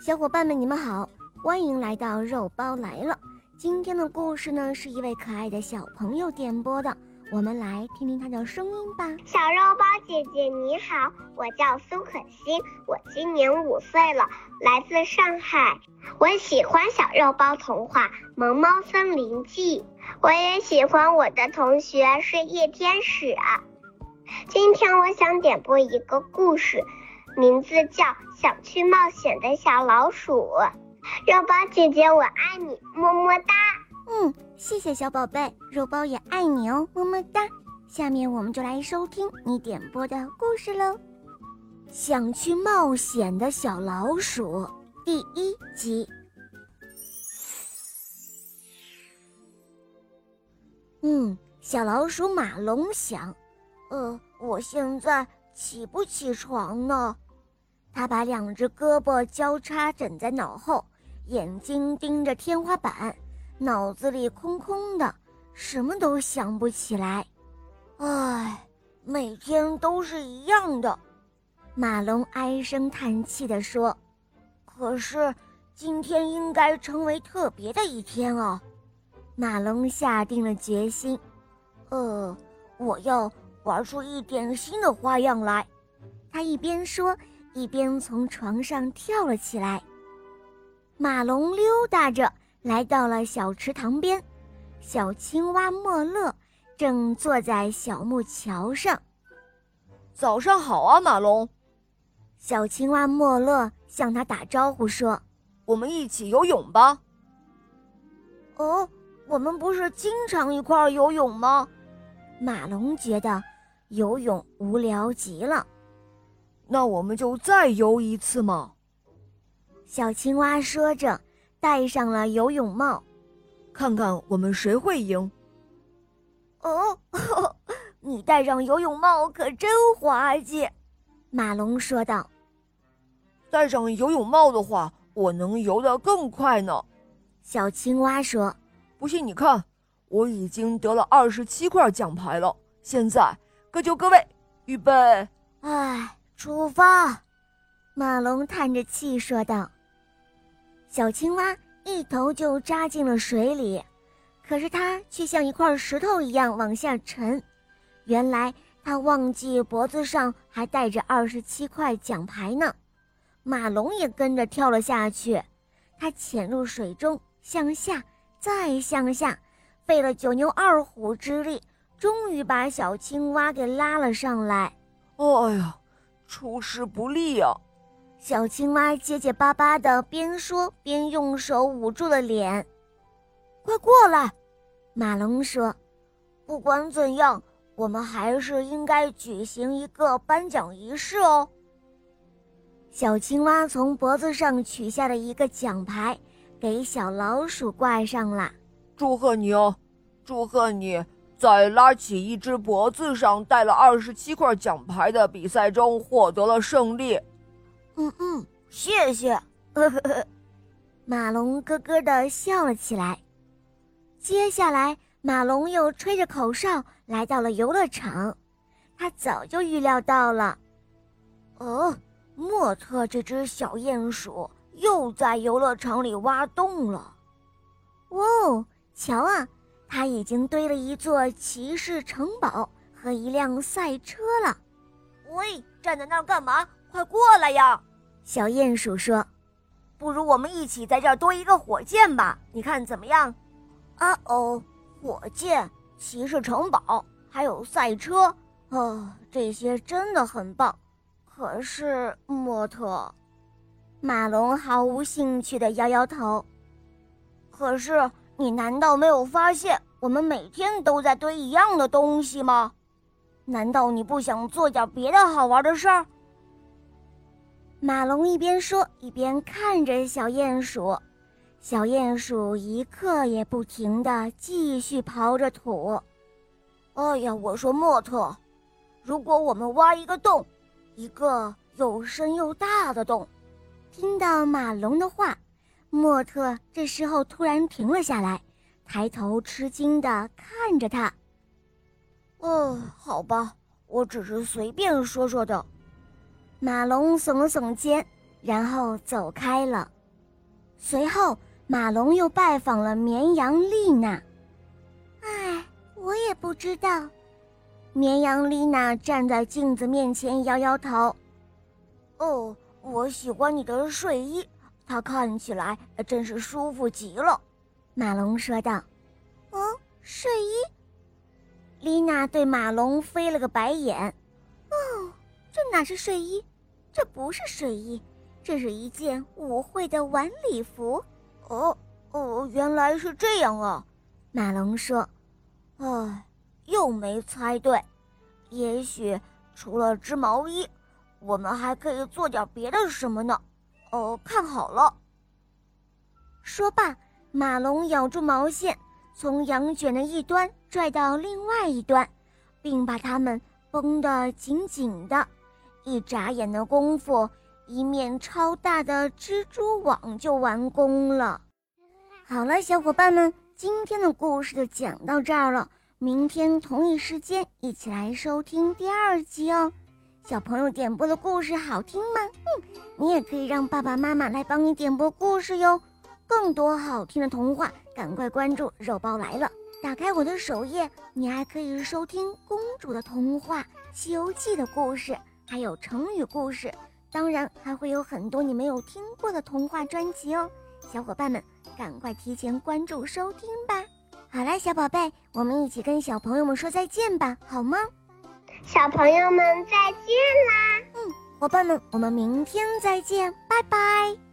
小伙伴们，你们好，欢迎来到肉包来了。今天的故事呢，是一位可爱的小朋友点播的，我们来听听他的声音吧。小肉包姐姐你好，我叫苏可欣，我今年五岁了，来自上海。我喜欢小肉包童话《萌猫森林记》，我也喜欢我的同学是夜天使。今天我想点播一个故事。名字叫想去冒险的小老鼠，肉包姐姐我爱你，么么哒。嗯，谢谢小宝贝，肉包也爱你哦，么么哒。下面我们就来收听你点播的故事喽，《想去冒险的小老鼠》第一集。嗯，小老鼠马龙想，呃，我现在。起不起床呢？他把两只胳膊交叉枕在脑后，眼睛盯着天花板，脑子里空空的，什么都想不起来。唉，每天都是一样的。马龙唉声叹气地说：“可是今天应该成为特别的一天哦。”马龙下定了决心。呃，我要。玩出一点新的花样来，他一边说，一边从床上跳了起来。马龙溜达着来到了小池塘边，小青蛙莫乐正坐在小木桥上。早上好啊，马龙！小青蛙莫乐向他打招呼说：“我们一起游泳吧。”哦，我们不是经常一块儿游泳吗？马龙觉得。游泳无聊极了，那我们就再游一次嘛。小青蛙说着，戴上了游泳帽，看看我们谁会赢。哦，你戴上游泳帽可真滑稽，马龙说道。戴上游泳帽的话，我能游得更快呢。小青蛙说：“不信你看，我已经得了二十七块奖牌了，现在。”各就各位，预备！哎，出发！马龙叹着气说道。小青蛙一头就扎进了水里，可是它却像一块石头一样往下沉。原来它忘记脖子上还带着二十七块奖牌呢。马龙也跟着跳了下去，他潜入水中，向下，再向下，费了九牛二虎之力。终于把小青蛙给拉了上来。哎呀，出师不利呀！小青蛙结结巴巴的，边说边用手捂住了脸。快过来，马龙说：“不管怎样，我们还是应该举行一个颁奖仪式哦。”小青蛙从脖子上取下了一个奖牌，给小老鼠挂上了。祝贺你哦，祝贺你！在拉起一只脖子上带了二十七块奖牌的比赛中获得了胜利。嗯嗯，谢谢。马龙咯咯的笑了起来。接下来，马龙又吹着口哨来到了游乐场。他早就预料到了。哦，莫特这只小鼹鼠又在游乐场里挖洞了。哦，瞧啊！他已经堆了一座骑士城堡和一辆赛车了。喂，站在那儿干嘛？快过来呀！小鼹鼠说：“不如我们一起在这儿多一个火箭吧？你看怎么样？”啊哦，火箭、骑士城堡还有赛车，哦，这些真的很棒。可是，莫特，马龙毫无兴趣的摇摇头。可是。你难道没有发现我们每天都在堆一样的东西吗？难道你不想做点别的好玩的事儿？马龙一边说一边看着小鼹鼠，小鼹鼠一刻也不停地继续刨着土。哎呀，我说莫特，如果我们挖一个洞，一个又深又大的洞，听到马龙的话。莫特这时候突然停了下来，抬头吃惊地看着他。哦，好吧，我只是随便说说的。马龙耸了耸肩，然后走开了。随后，马龙又拜访了绵羊丽娜。唉，我也不知道。绵羊丽娜站在镜子面前，摇摇头。哦，我喜欢你的睡衣，它看起来真是舒服极了。马龙说道。哦，睡衣。丽娜对马龙飞了个白眼。哦，这哪是睡衣？这不是睡衣，这是一件舞会的晚礼服。哦哦，原来是这样啊！马龙说：“唉，又没猜对。也许除了织毛衣，我们还可以做点别的什么呢？哦，看好了。”说罢，马龙咬住毛线，从羊卷的一端拽到另外一端，并把它们绷得紧紧的。一眨眼的功夫，一面超大的蜘蛛网就完工了。好了，小伙伴们，今天的故事就讲到这儿了。明天同一时间一起来收听第二集哦。小朋友点播的故事好听吗？嗯，你也可以让爸爸妈妈来帮你点播故事哟。更多好听的童话，赶快关注肉包来了。打开我的首页，你还可以收听公主的童话、西游记的故事。还有成语故事，当然还会有很多你没有听过的童话专辑哦，小伙伴们赶快提前关注收听吧。好啦，小宝贝，我们一起跟小朋友们说再见吧，好吗？小朋友们再见啦！嗯，伙伴们，我们明天再见，拜拜。